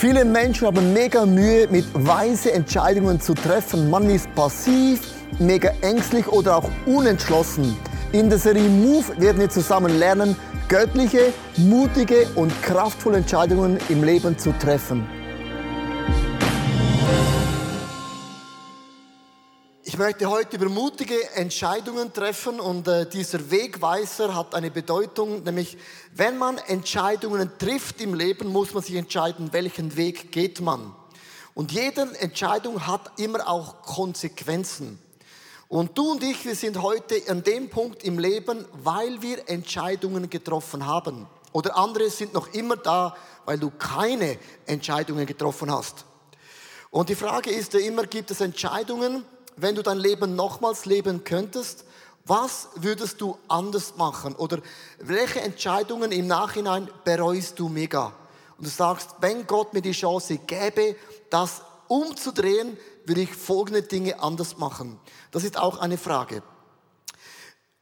Viele Menschen haben mega Mühe, mit weise Entscheidungen zu treffen. Man ist passiv, mega ängstlich oder auch unentschlossen. In der Serie Move werden wir zusammen lernen, göttliche, mutige und kraftvolle Entscheidungen im Leben zu treffen. Möchte heute über mutige Entscheidungen treffen und äh, dieser Wegweiser hat eine Bedeutung, nämlich wenn man Entscheidungen trifft im Leben, muss man sich entscheiden, welchen Weg geht man. Und jede Entscheidung hat immer auch Konsequenzen. Und du und ich, wir sind heute an dem Punkt im Leben, weil wir Entscheidungen getroffen haben. Oder andere sind noch immer da, weil du keine Entscheidungen getroffen hast. Und die Frage ist ja immer, gibt es Entscheidungen, wenn du dein Leben nochmals leben könntest, was würdest du anders machen? Oder welche Entscheidungen im Nachhinein bereust du mega? Und du sagst, wenn Gott mir die Chance gäbe, das umzudrehen, würde ich folgende Dinge anders machen. Das ist auch eine Frage.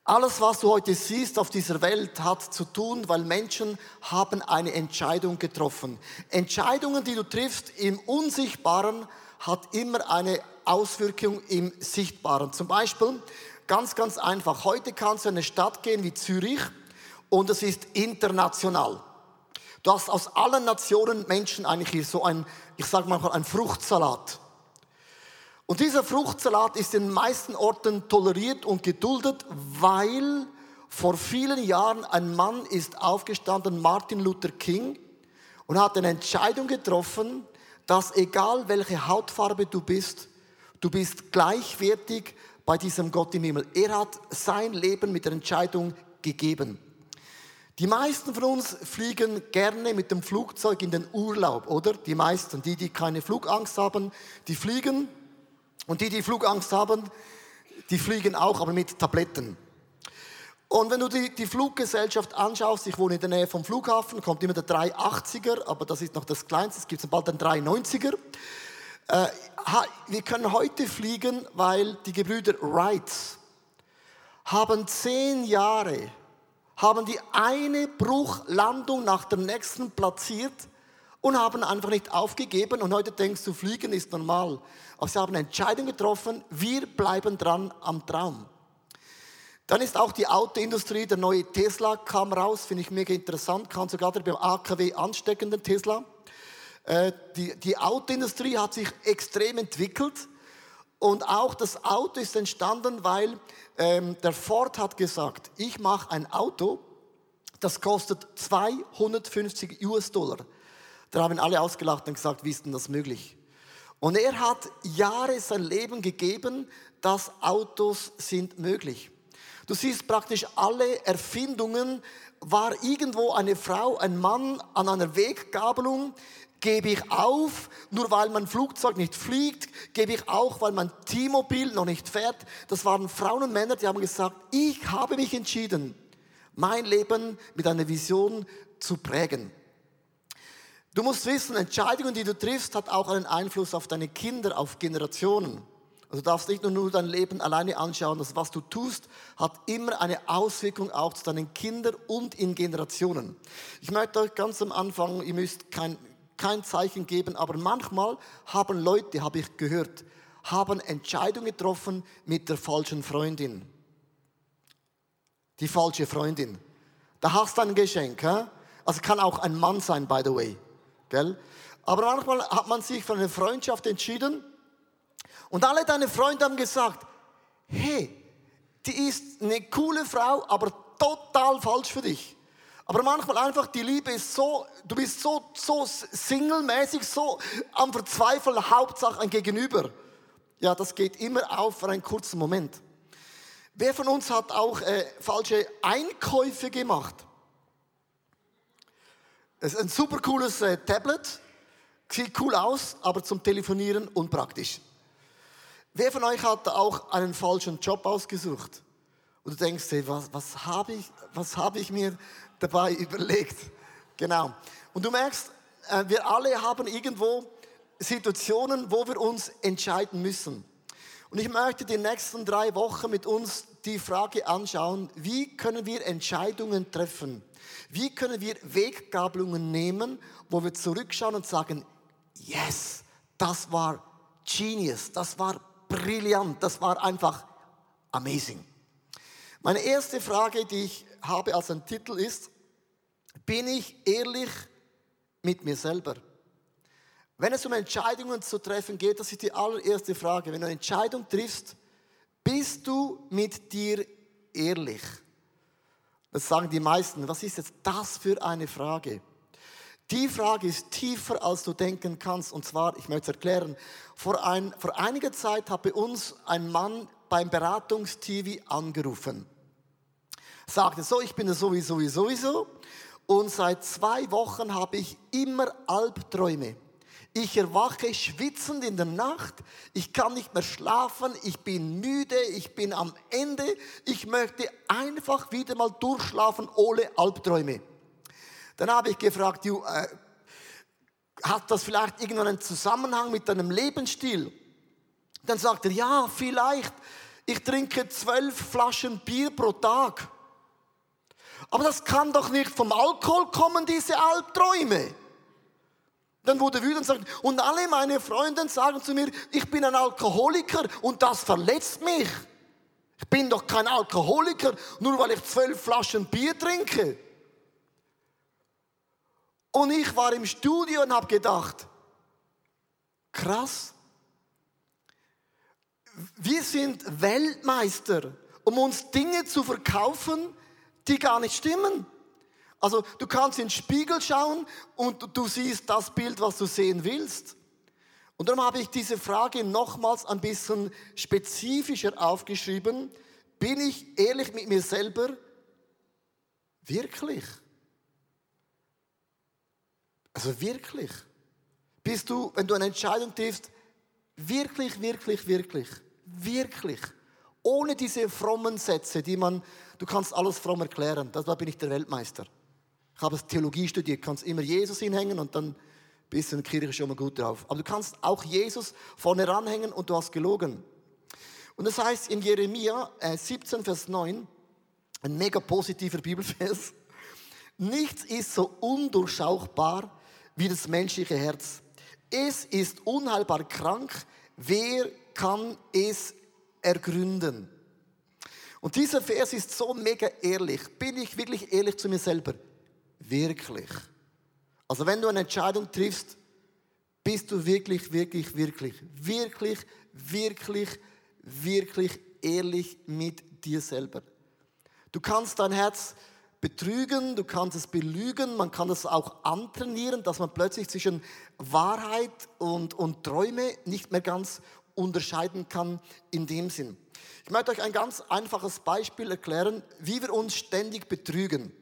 Alles, was du heute siehst auf dieser Welt, hat zu tun, weil Menschen haben eine Entscheidung getroffen. Entscheidungen, die du triffst im Unsichtbaren, hat immer eine Auswirkung im Sichtbaren. Zum Beispiel, ganz, ganz einfach, heute kannst du in eine Stadt gehen wie Zürich und es ist international. Du hast aus allen Nationen Menschen eigentlich hier so ein, ich sage mal, ein Fruchtsalat. Und dieser Fruchtsalat ist in den meisten Orten toleriert und geduldet, weil vor vielen Jahren ein Mann ist aufgestanden, Martin Luther King, und hat eine Entscheidung getroffen, dass egal welche Hautfarbe du bist, du bist gleichwertig bei diesem Gott im Himmel. Er hat sein Leben mit der Entscheidung gegeben. Die meisten von uns fliegen gerne mit dem Flugzeug in den Urlaub, oder? Die meisten, die, die keine Flugangst haben, die fliegen. Und die, die Flugangst haben, die fliegen auch, aber mit Tabletten. Und wenn du die, die Fluggesellschaft anschaust, ich wohne in der Nähe vom Flughafen, kommt immer der 380er, aber das ist noch das Kleinste, es gibt bald einen 390er. Äh, wir können heute fliegen, weil die Gebrüder Wright haben zehn Jahre, haben die eine Bruchlandung nach der nächsten platziert und haben einfach nicht aufgegeben. Und heute denkst du, fliegen ist normal. Aber sie haben eine Entscheidung getroffen, wir bleiben dran am Traum. Dann ist auch die Autoindustrie, der neue Tesla kam raus, finde ich mega interessant, kann sogar beim AKW ansteckenden Tesla. Äh, die, die Autoindustrie hat sich extrem entwickelt und auch das Auto ist entstanden, weil ähm, der Ford hat gesagt, ich mache ein Auto, das kostet 250 US-Dollar. Da haben alle ausgelacht und gesagt, wie ist denn das möglich? Und er hat Jahre sein Leben gegeben, dass Autos sind möglich. Du siehst praktisch alle Erfindungen, war irgendwo eine Frau, ein Mann an einer Weggabelung, gebe ich auf, nur weil mein Flugzeug nicht fliegt, gebe ich auch, weil mein T-Mobil noch nicht fährt. Das waren Frauen und Männer, die haben gesagt, ich habe mich entschieden, mein Leben mit einer Vision zu prägen. Du musst wissen, Entscheidungen, die du triffst, hat auch einen Einfluss auf deine Kinder, auf Generationen. Also du darfst nicht nur dein Leben alleine anschauen, das was du tust, hat immer eine Auswirkung auch zu deinen Kindern und in Generationen. Ich möchte euch ganz am Anfang, ihr müsst kein, kein Zeichen geben, aber manchmal haben Leute, habe ich gehört, haben Entscheidungen getroffen mit der falschen Freundin. Die falsche Freundin. Da hast du ein Geschenk. Hä? Also kann auch ein Mann sein, by the way. Gell? Aber manchmal hat man sich für eine Freundschaft entschieden und alle deine Freunde haben gesagt, hey, die ist eine coole Frau, aber total falsch für dich. Aber manchmal einfach die Liebe ist so, du bist so, so singlemäßig, so am Verzweifeln, Hauptsache ein Gegenüber. Ja, das geht immer auf für einen kurzen Moment. Wer von uns hat auch äh, falsche Einkäufe gemacht? Es ist ein super cooles äh, Tablet, sieht cool aus, aber zum Telefonieren unpraktisch. Wer von euch hat auch einen falschen Job ausgesucht? Und du denkst, hey, was, was habe ich, hab ich mir dabei überlegt? Genau. Und du merkst, äh, wir alle haben irgendwo Situationen, wo wir uns entscheiden müssen. Und ich möchte die nächsten drei Wochen mit uns die Frage anschauen, wie können wir Entscheidungen treffen? Wie können wir Weggabelungen nehmen, wo wir zurückschauen und sagen, yes, das war genius, das war brillant, das war einfach amazing. Meine erste Frage, die ich habe als ein Titel ist, bin ich ehrlich mit mir selber? Wenn es um Entscheidungen zu treffen geht, das ist die allererste Frage. Wenn du eine Entscheidung triffst, bist du mit dir ehrlich? Das sagen die meisten. Was ist jetzt das für eine Frage? Die Frage ist tiefer, als du denken kannst. Und zwar, ich möchte es erklären, vor, ein, vor einiger Zeit hat bei uns ein Mann beim Beratungstv angerufen. Sagte so, ich bin es sowieso, sowieso. Und seit zwei Wochen habe ich immer Albträume. Ich erwache schwitzend in der Nacht, ich kann nicht mehr schlafen, ich bin müde, ich bin am Ende, ich möchte einfach wieder mal durchschlafen ohne Albträume. Dann habe ich gefragt, du, äh, hat das vielleicht irgendeinen Zusammenhang mit deinem Lebensstil? Dann sagt er, ja, vielleicht. Ich trinke zwölf Flaschen Bier pro Tag. Aber das kann doch nicht vom Alkohol kommen, diese Albträume. Dann wurde wütend und sagt, und alle meine Freunde sagen zu mir, ich bin ein Alkoholiker und das verletzt mich. Ich bin doch kein Alkoholiker, nur weil ich zwölf Flaschen Bier trinke. Und ich war im Studio und habe gedacht, krass, wir sind Weltmeister, um uns Dinge zu verkaufen, die gar nicht stimmen. Also du kannst in den Spiegel schauen und du siehst das Bild, was du sehen willst. Und darum habe ich diese Frage nochmals ein bisschen spezifischer aufgeschrieben. Bin ich ehrlich mit mir selber? Wirklich? Also wirklich? Bist du, wenn du eine Entscheidung triffst, wirklich, wirklich, wirklich, wirklich, ohne diese frommen Sätze, die man, du kannst alles fromm erklären, da bin ich der Weltmeister. Ich habe Theologie studiert, kannst immer Jesus hinhängen und dann bist du in der Kirche schon mal gut drauf. Aber du kannst auch Jesus vorne ranhängen und du hast gelogen. Und das heißt in Jeremia 17, äh, Vers 9, ein mega positiver Bibelvers, nichts ist so undurchschaubar wie das menschliche Herz. Es ist unheilbar krank, wer kann es ergründen? Und dieser Vers ist so mega ehrlich. Bin ich wirklich ehrlich zu mir selber? wirklich. Also wenn du eine Entscheidung triffst, bist du wirklich, wirklich, wirklich, wirklich, wirklich, wirklich ehrlich mit dir selber. Du kannst dein Herz betrügen, du kannst es belügen, man kann es auch antrainieren, dass man plötzlich zwischen Wahrheit und, und Träume nicht mehr ganz unterscheiden kann in dem Sinn. Ich möchte euch ein ganz einfaches Beispiel erklären, wie wir uns ständig betrügen.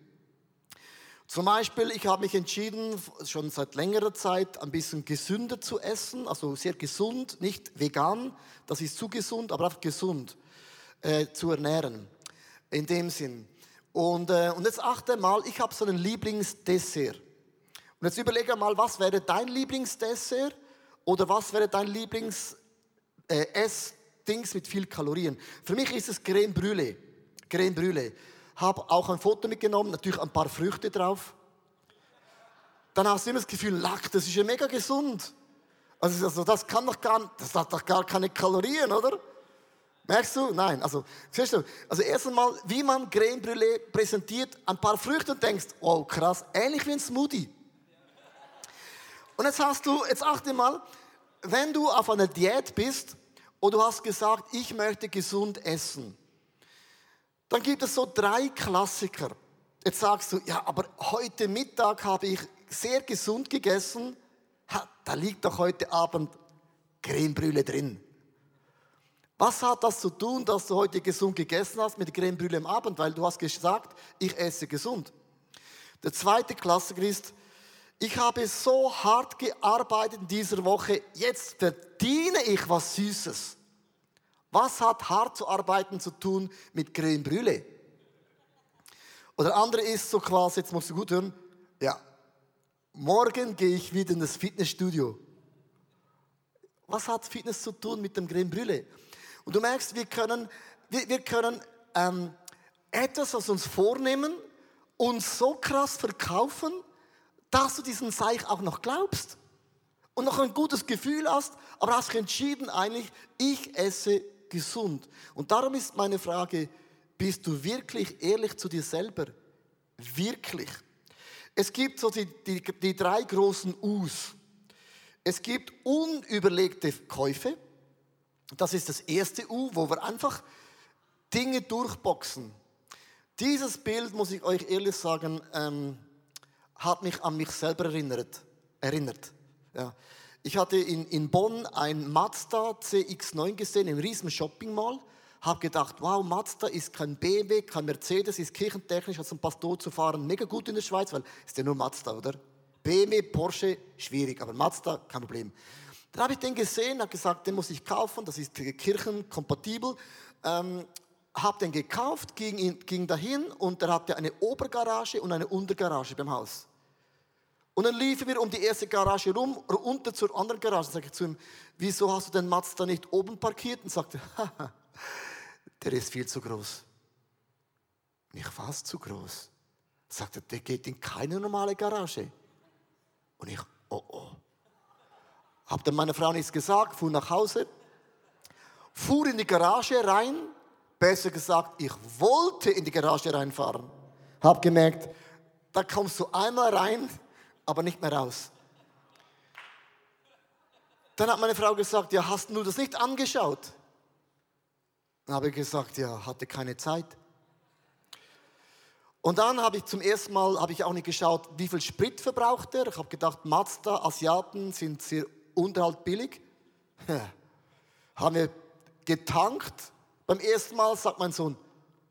Zum Beispiel, ich habe mich entschieden, schon seit längerer Zeit ein bisschen gesünder zu essen, also sehr gesund, nicht vegan, das ist zu gesund, aber einfach gesund äh, zu ernähren. In dem Sinn. Und, äh, und jetzt achte mal, ich habe so einen Lieblingsdessert. Und jetzt überlege mal, was wäre dein Lieblingsdessert oder was wäre dein Lieblings äh, Essdings mit viel Kalorien? Für mich ist es Creme Brûlée. Creme Brûlée habe auch ein Foto mitgenommen, natürlich ein paar Früchte drauf. Dann hast du immer das Gefühl, Lack, das ist ja mega gesund. Also, also das kann doch gar, das hat doch gar keine Kalorien, oder? Merkst du? Nein. Also, siehst du, also erst einmal, wie man Creme Brûlée präsentiert, ein paar Früchte und denkst, oh krass, ähnlich wie ein Smoothie. Und jetzt hast du, jetzt achte mal, wenn du auf einer Diät bist und du hast gesagt, ich möchte gesund essen, dann gibt es so drei Klassiker. Jetzt sagst du, ja, aber heute Mittag habe ich sehr gesund gegessen. Ha, da liegt doch heute Abend Cremebrühe drin. Was hat das zu tun, dass du heute gesund gegessen hast mit Cremebrühe am Abend? Weil du hast gesagt, ich esse gesund. Der zweite Klassiker ist, ich habe so hart gearbeitet in dieser Woche, jetzt verdiene ich was Süßes. Was hat hart zu arbeiten zu tun mit Creme Brûlée? Oder andere ist so quasi, jetzt musst du gut hören, ja, morgen gehe ich wieder in das Fitnessstudio. Was hat Fitness zu tun mit dem Creme Brûlée? Und du merkst, wir können, wir, wir können ähm, etwas, was uns vornehmen, uns so krass verkaufen, dass du diesen Seich auch noch glaubst. und noch ein gutes Gefühl hast, aber hast entschieden eigentlich, ich esse gesund. Und darum ist meine Frage, bist du wirklich ehrlich zu dir selber? Wirklich. Es gibt so die, die, die drei großen U's. Es gibt unüberlegte Käufe. Das ist das erste U, wo wir einfach Dinge durchboxen. Dieses Bild, muss ich euch ehrlich sagen, ähm, hat mich an mich selber erinnert. erinnert. Ja. Ich hatte in, in Bonn ein Mazda CX9 gesehen im riesen Shopping Mall. Habe gedacht, wow, Mazda ist kein BMW, kein Mercedes, ist kirchentechnisch als ein Pastor zu fahren mega gut in der Schweiz, weil ist ja nur Mazda, oder? BMW, Porsche, schwierig, aber Mazda, kein Problem. Dann habe ich den gesehen, habe gesagt, den muss ich kaufen, das ist kirchenkompatibel. Ähm, habe den gekauft, ging, ging dahin und der hatte eine Obergarage und eine Untergarage beim Haus. Und dann liefen wir um die erste Garage rum, runter zur anderen Garage. Sag ich zu ihm, wieso hast du den Mazda nicht oben parkiert? Und sagte, haha, der ist viel zu groß. Nicht fast zu groß. Sagte, der geht in keine normale Garage. Und ich, oh oh. Hab dann meiner Frau nichts gesagt, fuhr nach Hause, fuhr in die Garage rein, besser gesagt, ich wollte in die Garage reinfahren. Hab gemerkt, da kommst du einmal rein, aber nicht mehr raus. Dann hat meine Frau gesagt, ja, hast du das nicht angeschaut? Dann habe ich gesagt, ja, hatte keine Zeit. Und dann habe ich zum ersten Mal habe ich auch nicht geschaut, wie viel Sprit verbraucht er. Ich habe gedacht, Mazda, Asiaten sind sehr unterhalt billig. Haben wir getankt. Beim ersten Mal sagt mein Sohn,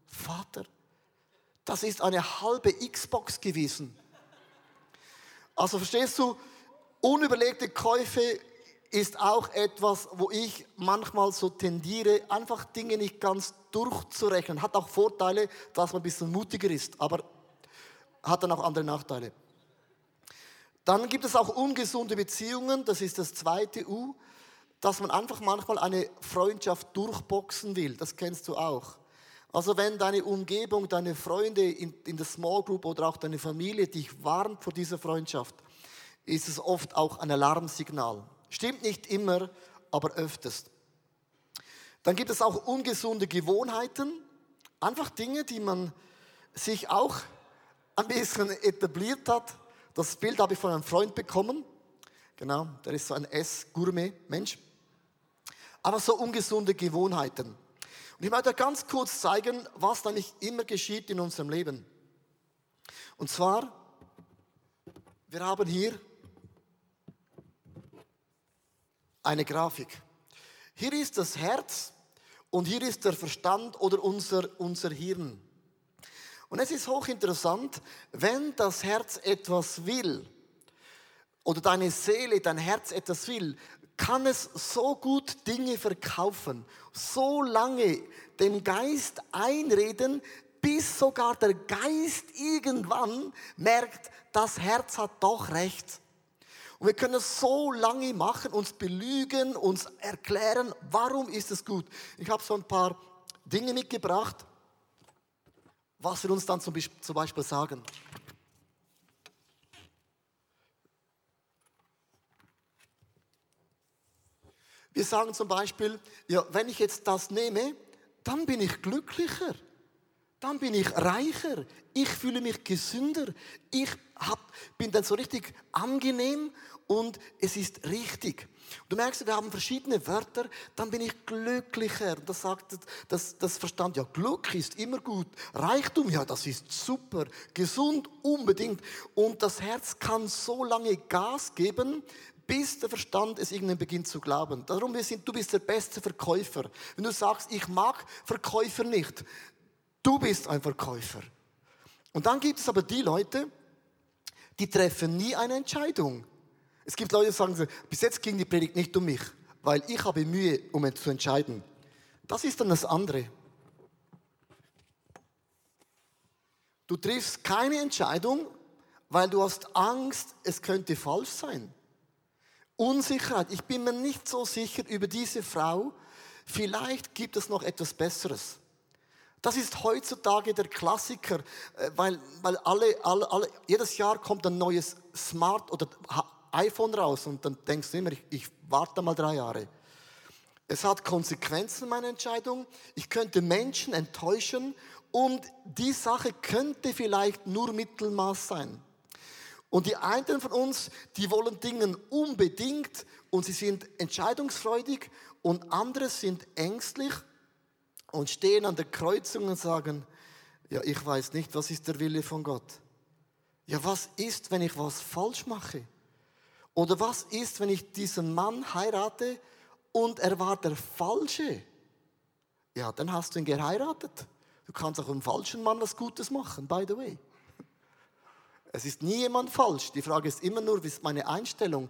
Vater, das ist eine halbe Xbox gewesen. Also verstehst du, unüberlegte Käufe ist auch etwas, wo ich manchmal so tendiere, einfach Dinge nicht ganz durchzurechnen. Hat auch Vorteile, dass man ein bisschen mutiger ist, aber hat dann auch andere Nachteile. Dann gibt es auch ungesunde Beziehungen, das ist das zweite U, dass man einfach manchmal eine Freundschaft durchboxen will. Das kennst du auch. Also wenn deine Umgebung, deine Freunde in, in der Small Group oder auch deine Familie dich warnt vor dieser Freundschaft, ist es oft auch ein Alarmsignal. Stimmt nicht immer, aber öfters. Dann gibt es auch ungesunde Gewohnheiten, einfach Dinge, die man sich auch ein bisschen etabliert hat. Das Bild habe ich von einem Freund bekommen. Genau, der ist so ein S-Gourmet-Mensch. Aber so ungesunde Gewohnheiten. Und ich möchte ganz kurz zeigen, was nämlich immer geschieht in unserem Leben. Und zwar, wir haben hier eine Grafik. Hier ist das Herz und hier ist der Verstand oder unser, unser Hirn. Und es ist hochinteressant, wenn das Herz etwas will oder deine Seele, dein Herz etwas will, kann es so gut Dinge verkaufen, so lange dem Geist einreden, bis sogar der Geist irgendwann merkt, das Herz hat doch recht. Und wir können es so lange machen, uns belügen, uns erklären, warum ist es gut. Ich habe so ein paar Dinge mitgebracht, was wir uns dann zum Beispiel sagen. Wir sagen zum Beispiel, ja, wenn ich jetzt das nehme, dann bin ich glücklicher, dann bin ich reicher, ich fühle mich gesünder, ich hab, bin dann so richtig angenehm und es ist richtig. Du merkst, wir haben verschiedene Wörter, dann bin ich glücklicher. Das sagt das, das Verstand, ja, Glück ist immer gut. Reichtum, ja, das ist super. Gesund, unbedingt. Und das Herz kann so lange Gas geben, bis der Verstand es irgendwann beginnt zu glauben. Darum, wir sind, du bist der beste Verkäufer. Wenn du sagst, ich mag Verkäufer nicht, du bist ein Verkäufer. Und dann gibt es aber die Leute, die treffen nie eine Entscheidung. Es gibt Leute, die sagen, bis jetzt ging die Predigt nicht um mich, weil ich habe Mühe, um zu entscheiden. Das ist dann das andere. Du triffst keine Entscheidung, weil du hast Angst, es könnte falsch sein. Unsicherheit. Ich bin mir nicht so sicher über diese Frau. Vielleicht gibt es noch etwas Besseres. Das ist heutzutage der Klassiker, äh, weil, weil alle, alle, alle, jedes Jahr kommt ein neues Smart oder iPhone raus und dann denkst du immer, ich, ich warte mal drei Jahre. Es hat Konsequenzen, meine Entscheidung. Ich könnte Menschen enttäuschen und die Sache könnte vielleicht nur Mittelmaß sein. Und die einen von uns, die wollen Dinge unbedingt und sie sind entscheidungsfreudig und andere sind ängstlich und stehen an der Kreuzung und sagen, ja, ich weiß nicht, was ist der Wille von Gott. Ja, was ist, wenn ich was falsch mache? Oder was ist, wenn ich diesen Mann heirate und er war der Falsche? Ja, dann hast du ihn geheiratet. Du kannst auch einem falschen Mann was Gutes machen, by the way. Es ist nie jemand falsch. Die Frage ist immer nur, wie ist meine Einstellung?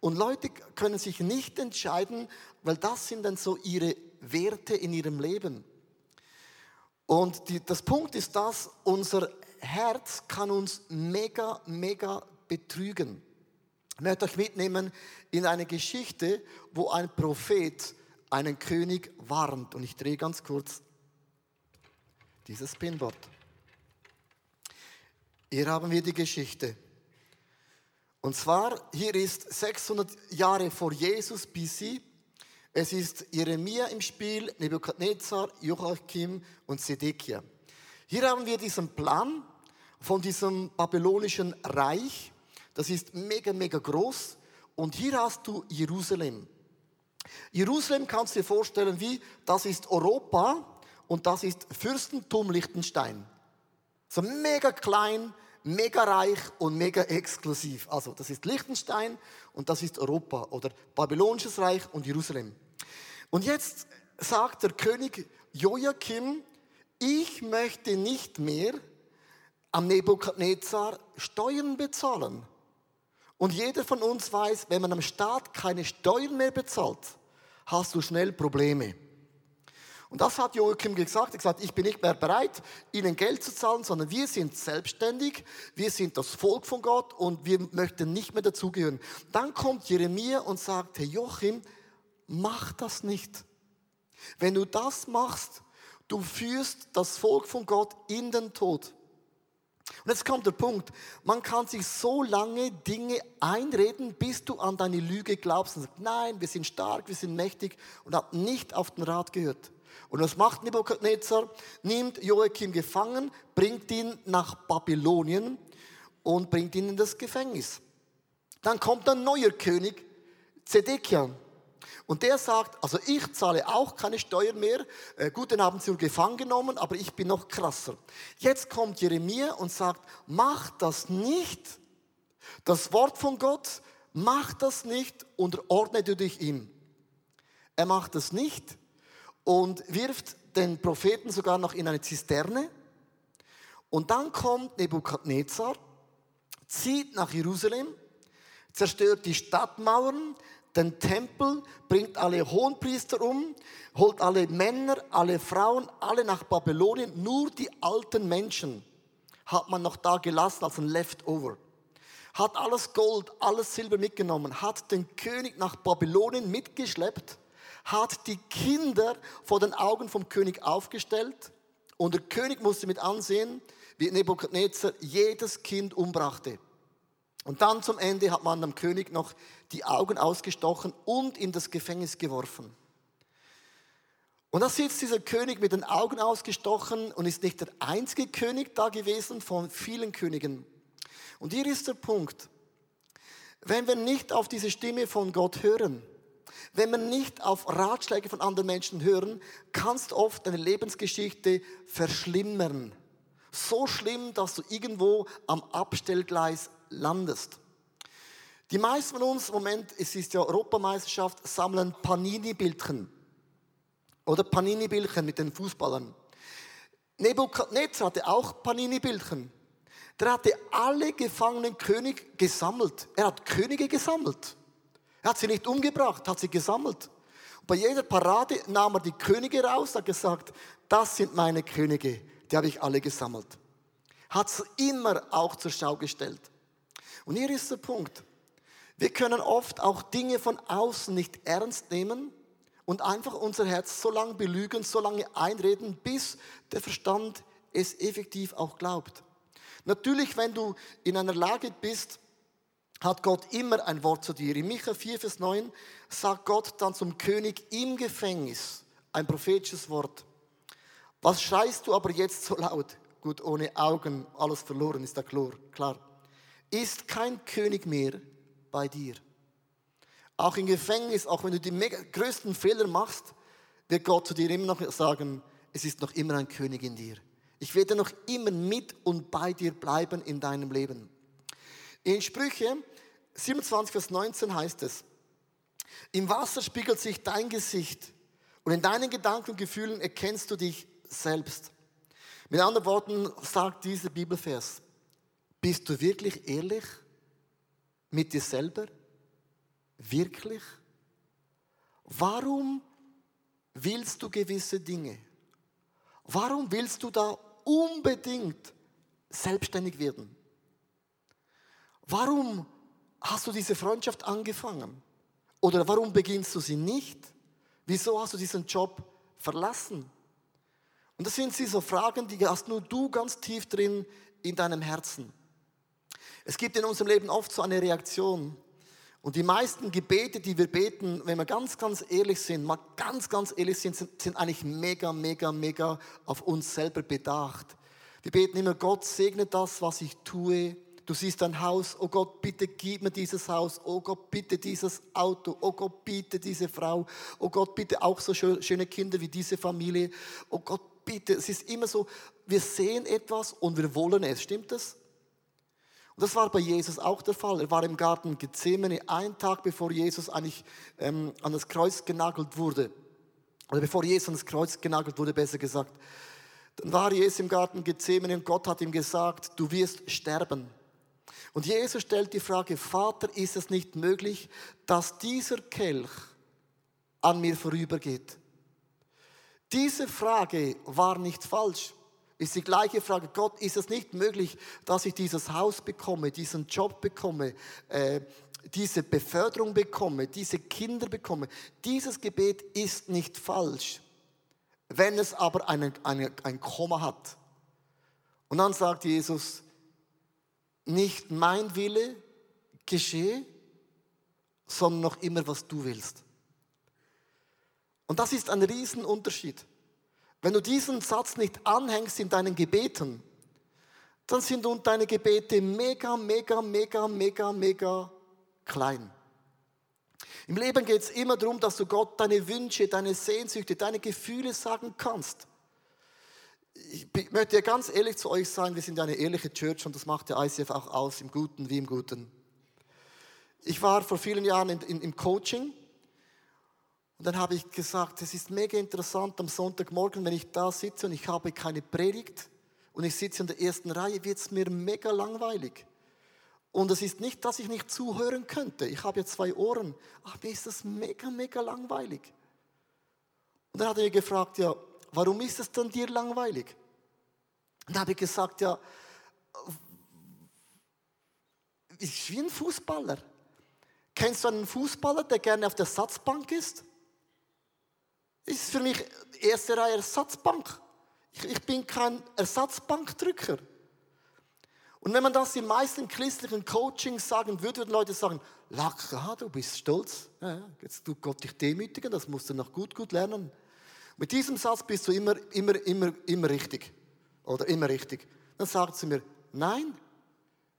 Und Leute können sich nicht entscheiden, weil das sind dann so ihre Werte in ihrem Leben. Und die, das Punkt ist dass unser Herz kann uns mega, mega betrügen. Ich möchte euch mitnehmen in eine Geschichte, wo ein Prophet einen König warnt. Und ich drehe ganz kurz dieses Pinboard. Hier haben wir die Geschichte. Und zwar, hier ist 600 Jahre vor Jesus BC. Es ist Jeremia im Spiel, Nebukadnezar, Joachim und Sedekia. Hier haben wir diesen Plan von diesem babylonischen Reich. Das ist mega, mega groß. Und hier hast du Jerusalem. Jerusalem kannst du dir vorstellen wie, das ist Europa und das ist Fürstentum Liechtenstein. So mega klein, mega reich und mega exklusiv. Also das ist Liechtenstein und das ist Europa oder Babylonisches Reich und Jerusalem. Und jetzt sagt der König Joachim, ich möchte nicht mehr am Nebukadnezar Steuern bezahlen. Und jeder von uns weiß, wenn man am Staat keine Steuern mehr bezahlt, hast du schnell Probleme. Und das hat Joachim gesagt. Er gesagt, ich bin nicht mehr bereit, ihnen Geld zu zahlen, sondern wir sind selbstständig, wir sind das Volk von Gott und wir möchten nicht mehr dazugehören. Dann kommt Jeremia und sagt, Herr Joachim, mach das nicht. Wenn du das machst, du führst das Volk von Gott in den Tod. Und jetzt kommt der Punkt, man kann sich so lange Dinge einreden, bis du an deine Lüge glaubst und sagst, nein, wir sind stark, wir sind mächtig und hat nicht auf den Rat gehört. Und was macht Nebuchadnezzar? Nimmt Joachim gefangen, bringt ihn nach Babylonien und bringt ihn in das Gefängnis. Dann kommt ein neuer König, Zedekia. Und der sagt, also ich zahle auch keine Steuern mehr. Äh, gut, den haben sie gefangen genommen, aber ich bin noch krasser. Jetzt kommt Jeremia und sagt, mach das nicht. Das Wort von Gott, mach das nicht, unterordne du dich ihm. Er macht das nicht und wirft den Propheten sogar noch in eine Zisterne. Und dann kommt Nebukadnezar, zieht nach Jerusalem, zerstört die Stadtmauern, den Tempel, bringt alle Hohenpriester um, holt alle Männer, alle Frauen, alle nach Babylonien, nur die alten Menschen hat man noch da gelassen als ein Leftover. Hat alles Gold, alles Silber mitgenommen, hat den König nach Babylonien mitgeschleppt, hat die Kinder vor den Augen vom König aufgestellt und der König musste mit ansehen, wie Nebuchadnezzar jedes Kind umbrachte. Und dann zum Ende hat man dem König noch die Augen ausgestochen und in das Gefängnis geworfen. Und da sitzt dieser König mit den Augen ausgestochen und ist nicht der einzige König da gewesen von vielen Königen. Und hier ist der Punkt. Wenn wir nicht auf diese Stimme von Gott hören, wenn wir nicht auf Ratschläge von anderen Menschen hören, kannst oft deine Lebensgeschichte verschlimmern. So schlimm, dass du irgendwo am Abstellgleis landest. Die meisten von uns Moment, es ist ja Europameisterschaft, sammeln Panini-Bildchen. Oder Panini-Bildchen mit den Fußballern. Nebukadnezar hatte auch Panini-Bildchen. Der hatte alle gefangenen Könige gesammelt. Er hat Könige gesammelt. Er hat sie nicht umgebracht, hat sie gesammelt. Und bei jeder Parade nahm er die Könige raus, hat gesagt, das sind meine Könige, die habe ich alle gesammelt. Hat es immer auch zur Schau gestellt. Und hier ist der Punkt. Wir können oft auch Dinge von außen nicht ernst nehmen und einfach unser Herz so lange belügen, so lange einreden, bis der Verstand es effektiv auch glaubt. Natürlich, wenn du in einer Lage bist, hat Gott immer ein Wort zu dir. In Micha 4, Vers 9 sagt Gott dann zum König im Gefängnis ein prophetisches Wort. Was schreist du aber jetzt so laut? Gut, ohne Augen, alles verloren, ist da klar. Ist kein König mehr bei dir. Auch im Gefängnis, auch wenn du die größten Fehler machst, wird Gott zu dir immer noch sagen, es ist noch immer ein König in dir. Ich werde noch immer mit und bei dir bleiben in deinem Leben. In Sprüche 27, Vers 19 heißt es, im Wasser spiegelt sich dein Gesicht und in deinen Gedanken und Gefühlen erkennst du dich selbst. Mit anderen Worten sagt dieser Bibelvers, bist du wirklich ehrlich mit dir selber? Wirklich? Warum willst du gewisse Dinge? Warum willst du da unbedingt selbstständig werden? Warum hast du diese Freundschaft angefangen? Oder warum beginnst du sie nicht? Wieso hast du diesen Job verlassen? Und das sind so Fragen, die hast nur du ganz tief drin in deinem Herzen. Es gibt in unserem Leben oft so eine Reaktion. Und die meisten Gebete, die wir beten, wenn wir ganz, ganz ehrlich sind, mal ganz, ganz ehrlich sind, sind, sind eigentlich mega, mega, mega auf uns selber bedacht. Wir beten immer, Gott segne das, was ich tue. Du siehst ein Haus, oh Gott, bitte gib mir dieses Haus, oh Gott, bitte dieses Auto, oh Gott, bitte diese Frau, oh Gott, bitte auch so schöne Kinder wie diese Familie, oh Gott, bitte. Es ist immer so, wir sehen etwas und wir wollen es, stimmt das? Und das war bei Jesus auch der Fall. Er war im Garten Gethsemane, einen Tag bevor Jesus eigentlich ähm, an das Kreuz genagelt wurde. Oder bevor Jesus an das Kreuz genagelt wurde, besser gesagt. Dann war Jesus im Garten Gethsemane und Gott hat ihm gesagt, du wirst sterben. Und Jesus stellt die Frage, Vater, ist es nicht möglich, dass dieser Kelch an mir vorübergeht? Diese Frage war nicht falsch ist die gleiche Frage, Gott, ist es nicht möglich, dass ich dieses Haus bekomme, diesen Job bekomme, äh, diese Beförderung bekomme, diese Kinder bekomme? Dieses Gebet ist nicht falsch, wenn es aber eine, eine, ein Komma hat. Und dann sagt Jesus, nicht mein Wille geschehe, sondern noch immer, was du willst. Und das ist ein Riesenunterschied. Wenn du diesen Satz nicht anhängst in deinen Gebeten, dann sind deine Gebete mega, mega, mega, mega, mega klein. Im Leben geht es immer darum, dass du Gott deine Wünsche, deine Sehnsüchte, deine Gefühle sagen kannst. Ich möchte ganz ehrlich zu euch sein, wir sind eine ehrliche Church und das macht ja ICF auch aus, im Guten wie im Guten. Ich war vor vielen Jahren in, in, im Coaching und dann habe ich gesagt, es ist mega interessant am Sonntagmorgen, wenn ich da sitze und ich habe keine Predigt und ich sitze in der ersten Reihe, wird es mir mega langweilig. Und es ist nicht, dass ich nicht zuhören könnte. Ich habe ja zwei Ohren, aber mir ist das mega, mega langweilig. Und dann hat er gefragt, ja, warum ist es denn dir langweilig? Und dann habe ich gesagt, ja, ich wie ein Fußballer. Kennst du einen Fußballer, der gerne auf der Satzbank ist? ist für mich erste Reihe Ersatzbank. Ich, ich bin kein Ersatzbankdrücker. Und wenn man das in meisten christlichen Coachings sagen würde, würden Leute sagen, Lack, ah, du bist stolz. Ja, jetzt tut Gott dich demütigen, das musst du noch gut, gut lernen. Mit diesem Satz bist du immer, immer, immer, immer richtig. Oder immer richtig. Dann sagt sie mir, nein,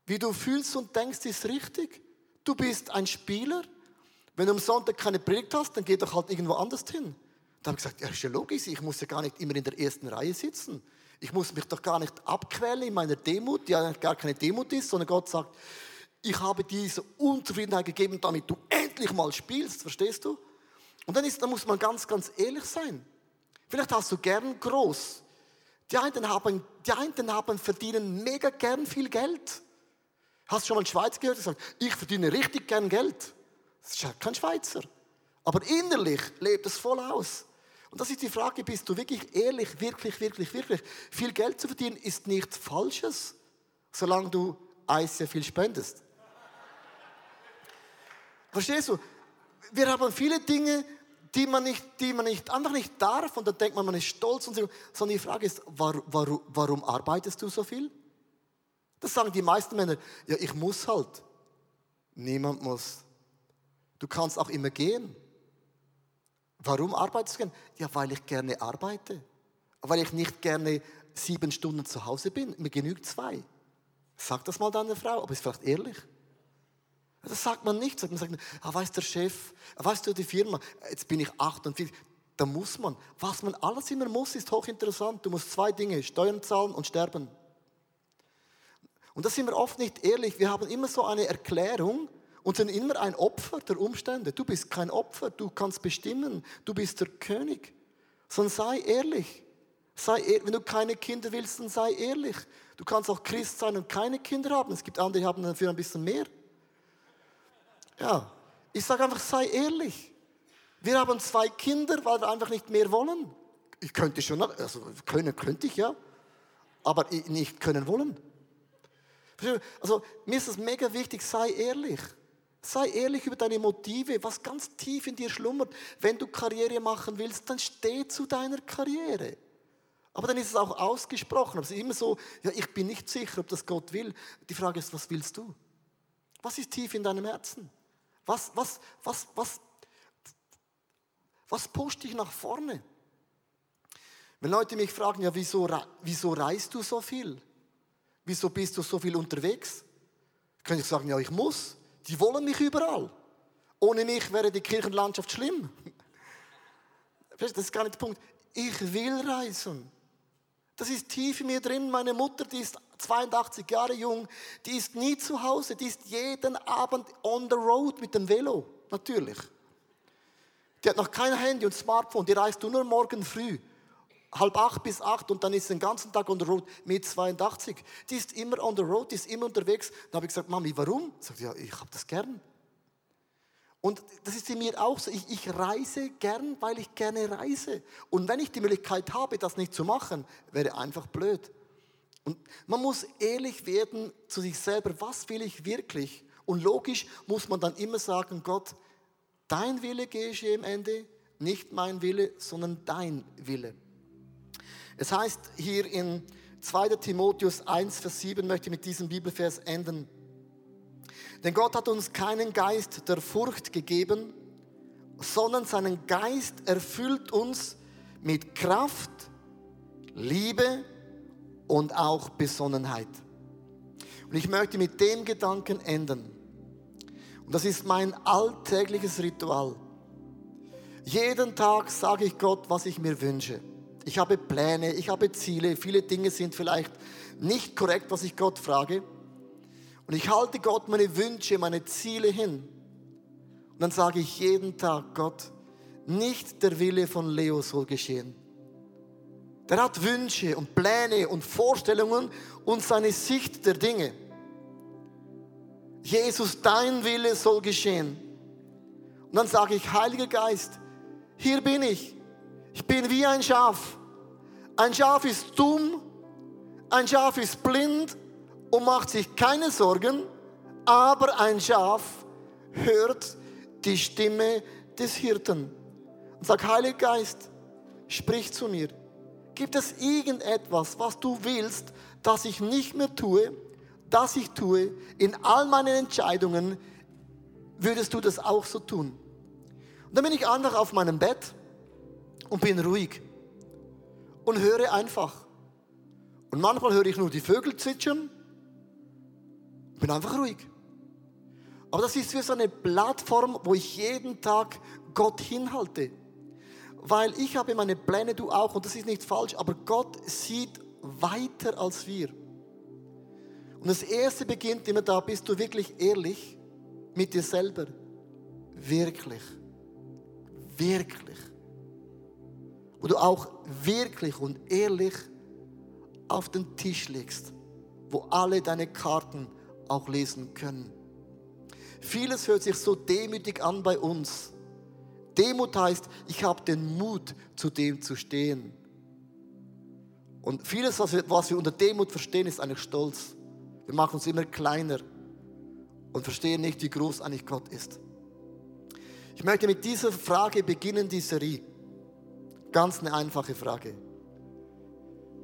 wie du fühlst und denkst, ist richtig. Du bist ein Spieler. Wenn du am Sonntag keine Predigt hast, dann geh doch halt irgendwo anders hin. Da habe ich gesagt, ja, ist ja logisch, ich muss ja gar nicht immer in der ersten Reihe sitzen. Ich muss mich doch gar nicht abquälen in meiner Demut, die eigentlich gar keine Demut ist, sondern Gott sagt, ich habe diese Unzufriedenheit gegeben, damit du endlich mal spielst, verstehst du? Und dann, ist, dann muss man ganz, ganz ehrlich sein. Vielleicht hast du gern groß. Die einen haben, die einen haben verdienen mega gern viel Geld. Hast du schon mal in Schweiz gehört, der sagt, ich verdiene richtig gern Geld. Das ist ja kein Schweizer. Aber innerlich lebt es voll aus. Und das ist die Frage, bist du wirklich ehrlich, wirklich, wirklich, wirklich? Viel Geld zu verdienen ist nichts Falsches, solange du Eis sehr viel spendest. Verstehst du? Wir haben viele Dinge, die man nicht, die man nicht, einfach nicht darf und dann denkt man, man ist stolz und so. Sondern die Frage ist, warum, warum, warum arbeitest du so viel? Das sagen die meisten Männer, ja, ich muss halt. Niemand muss. Du kannst auch immer gehen. Warum arbeitest du gerne? Ja, weil ich gerne arbeite. Weil ich nicht gerne sieben Stunden zu Hause bin. Mir genügt zwei. Sag das mal deiner Frau, aber ist vielleicht ehrlich. Das sagt man nicht. Man sagt, ah, weißt der Chef, weißt du die Firma, jetzt bin ich 48. Da muss man. Was man alles immer muss, ist hochinteressant. Du musst zwei Dinge, Steuern zahlen und sterben. Und da sind wir oft nicht ehrlich. Wir haben immer so eine Erklärung und sind immer ein Opfer der Umstände. Du bist kein Opfer, du kannst bestimmen, du bist der König. Sondern sei ehrlich. Sei, wenn du keine Kinder willst, dann sei ehrlich. Du kannst auch Christ sein und keine Kinder haben. Es gibt andere, die haben dafür ein bisschen mehr. Ja, ich sage einfach, sei ehrlich. Wir haben zwei Kinder, weil wir einfach nicht mehr wollen. Ich könnte schon, also können könnte ich ja, aber nicht können wollen. Also mir ist es mega wichtig, sei ehrlich. Sei ehrlich über deine Motive, was ganz tief in dir schlummert. Wenn du Karriere machen willst, dann steh zu deiner Karriere. Aber dann ist es auch ausgesprochen. Aber es ist immer so, ja, ich bin nicht sicher, ob das Gott will. Die Frage ist, was willst du? Was ist tief in deinem Herzen? Was, was, was, was, was pusht dich nach vorne? Wenn Leute mich fragen, ja, wieso, wieso reist du so viel? Wieso bist du so viel unterwegs? Kann ich sagen, ja, ich muss. Die wollen mich überall. Ohne mich wäre die Kirchenlandschaft schlimm. Das ist gar nicht der Punkt. Ich will reisen. Das ist tief in mir drin. Meine Mutter, die ist 82 Jahre jung, die ist nie zu Hause, die ist jeden Abend on the road mit dem Velo, natürlich. Die hat noch kein Handy und Smartphone, die reist nur morgen früh halb acht bis acht und dann ist sie den ganzen Tag on the road mit 82. Die ist immer on the road, die ist immer unterwegs. Dann habe ich gesagt, Mami, warum? Sagt ja, ich habe das gern. Und das ist in mir auch so. Ich, ich reise gern, weil ich gerne reise. Und wenn ich die Möglichkeit habe, das nicht zu machen, wäre einfach blöd. Und man muss ehrlich werden zu sich selber, was will ich wirklich? Und logisch muss man dann immer sagen, Gott, dein Wille gehe ich am Ende, nicht mein Wille, sondern dein Wille. Es heißt hier in 2. Timotheus 1, Vers 7, möchte ich mit diesem Bibelvers enden. Denn Gott hat uns keinen Geist der Furcht gegeben, sondern seinen Geist erfüllt uns mit Kraft, Liebe und auch Besonnenheit. Und ich möchte mit dem Gedanken enden. Und das ist mein alltägliches Ritual. Jeden Tag sage ich Gott, was ich mir wünsche. Ich habe Pläne, ich habe Ziele. Viele Dinge sind vielleicht nicht korrekt, was ich Gott frage. Und ich halte Gott meine Wünsche, meine Ziele hin. Und dann sage ich jeden Tag, Gott, nicht der Wille von Leo soll geschehen. Der hat Wünsche und Pläne und Vorstellungen und seine Sicht der Dinge. Jesus, dein Wille soll geschehen. Und dann sage ich, Heiliger Geist, hier bin ich. Ich bin wie ein Schaf. Ein Schaf ist dumm, ein Schaf ist blind und macht sich keine Sorgen, aber ein Schaf hört die Stimme des Hirten und sagt, Heiliger Geist, sprich zu mir. Gibt es irgendetwas, was du willst, das ich nicht mehr tue, das ich tue, in all meinen Entscheidungen, würdest du das auch so tun? Und dann bin ich einfach auf meinem Bett und bin ruhig und höre einfach. Und manchmal höre ich nur die Vögel zwitschern, bin einfach ruhig. Aber das ist wie so eine Plattform, wo ich jeden Tag Gott hinhalte. Weil ich habe meine Pläne, du auch, und das ist nicht falsch, aber Gott sieht weiter als wir. Und das Erste beginnt immer da, bist du wirklich ehrlich mit dir selber? Wirklich. Wirklich wo du auch wirklich und ehrlich auf den Tisch legst, wo alle deine Karten auch lesen können. Vieles hört sich so demütig an bei uns. Demut heißt, ich habe den Mut, zu dem zu stehen. Und vieles, was wir, was wir unter Demut verstehen, ist eigentlich Stolz. Wir machen uns immer kleiner und verstehen nicht, wie groß eigentlich Gott ist. Ich möchte mit dieser Frage beginnen, die Serie. Ganz eine einfache Frage.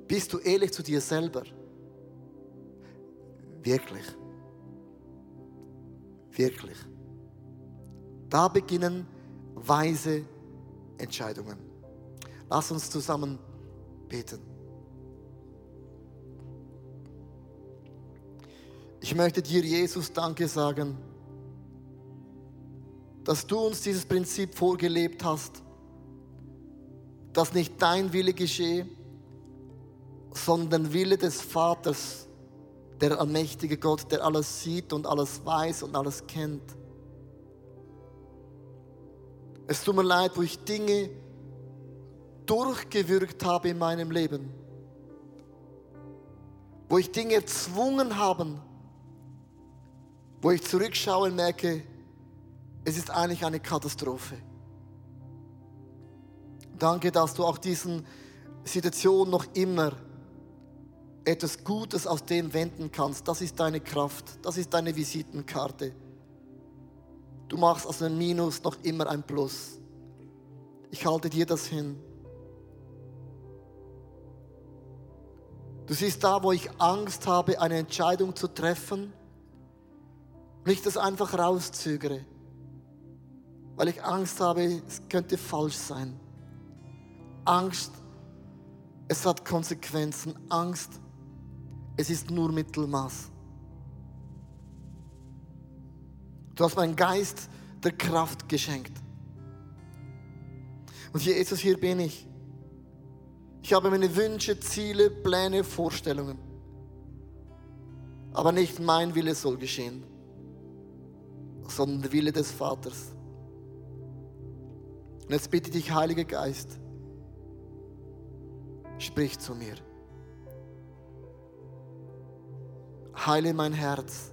Bist du ehrlich zu dir selber? Wirklich? wirklich. Da beginnen weise Entscheidungen. Lass uns zusammen beten. Ich möchte dir, Jesus, Danke sagen, dass du uns dieses Prinzip vorgelebt hast, dass nicht dein Wille geschehe, sondern der Wille des Vaters, der allmächtige Gott, der alles sieht und alles weiß und alles kennt. Es tut mir leid, wo ich Dinge durchgewürgt habe in meinem Leben, wo ich Dinge erzwungen habe, wo ich zurückschaue und merke, es ist eigentlich eine Katastrophe. Danke, dass du auch diesen Situationen noch immer etwas Gutes aus dem wenden kannst. Das ist deine Kraft, das ist deine Visitenkarte. Du machst aus einem Minus noch immer ein Plus. Ich halte dir das hin. Du siehst da, wo ich Angst habe, eine Entscheidung zu treffen, und ich das einfach rauszögere, weil ich Angst habe, es könnte falsch sein. Angst, es hat Konsequenzen. Angst, es ist nur Mittelmaß. Du hast meinen Geist der Kraft geschenkt. Und Jesus, hier bin ich. Ich habe meine Wünsche, Ziele, Pläne, Vorstellungen. Aber nicht mein Wille soll geschehen, sondern der Wille des Vaters. Und jetzt bitte ich dich, Heiliger Geist, sprich zu mir. Heile mein Herz.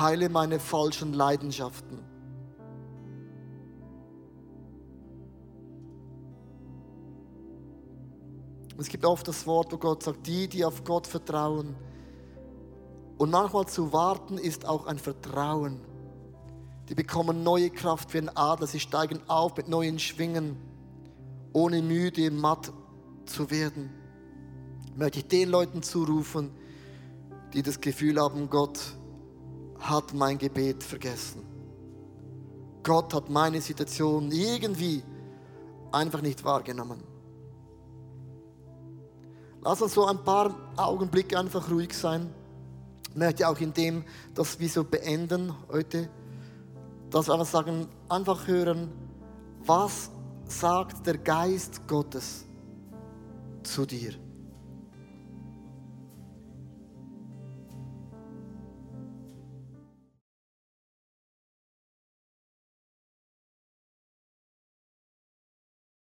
Heile meine falschen Leidenschaften. Es gibt oft das Wort, wo Gott sagt, die, die auf Gott vertrauen. Und manchmal zu warten ist auch ein Vertrauen. Die bekommen neue Kraft wie ein Adler, sie steigen auf mit neuen Schwingen, ohne müde, matt zu werden. Möchte ich den Leuten zurufen, die das Gefühl haben, Gott hat mein Gebet vergessen. Gott hat meine Situation irgendwie einfach nicht wahrgenommen. Lass uns so ein paar Augenblicke einfach ruhig sein. Ich möchte auch in dem das wir so beenden heute, dass wir einfach sagen, einfach hören, was sagt der Geist Gottes zu dir?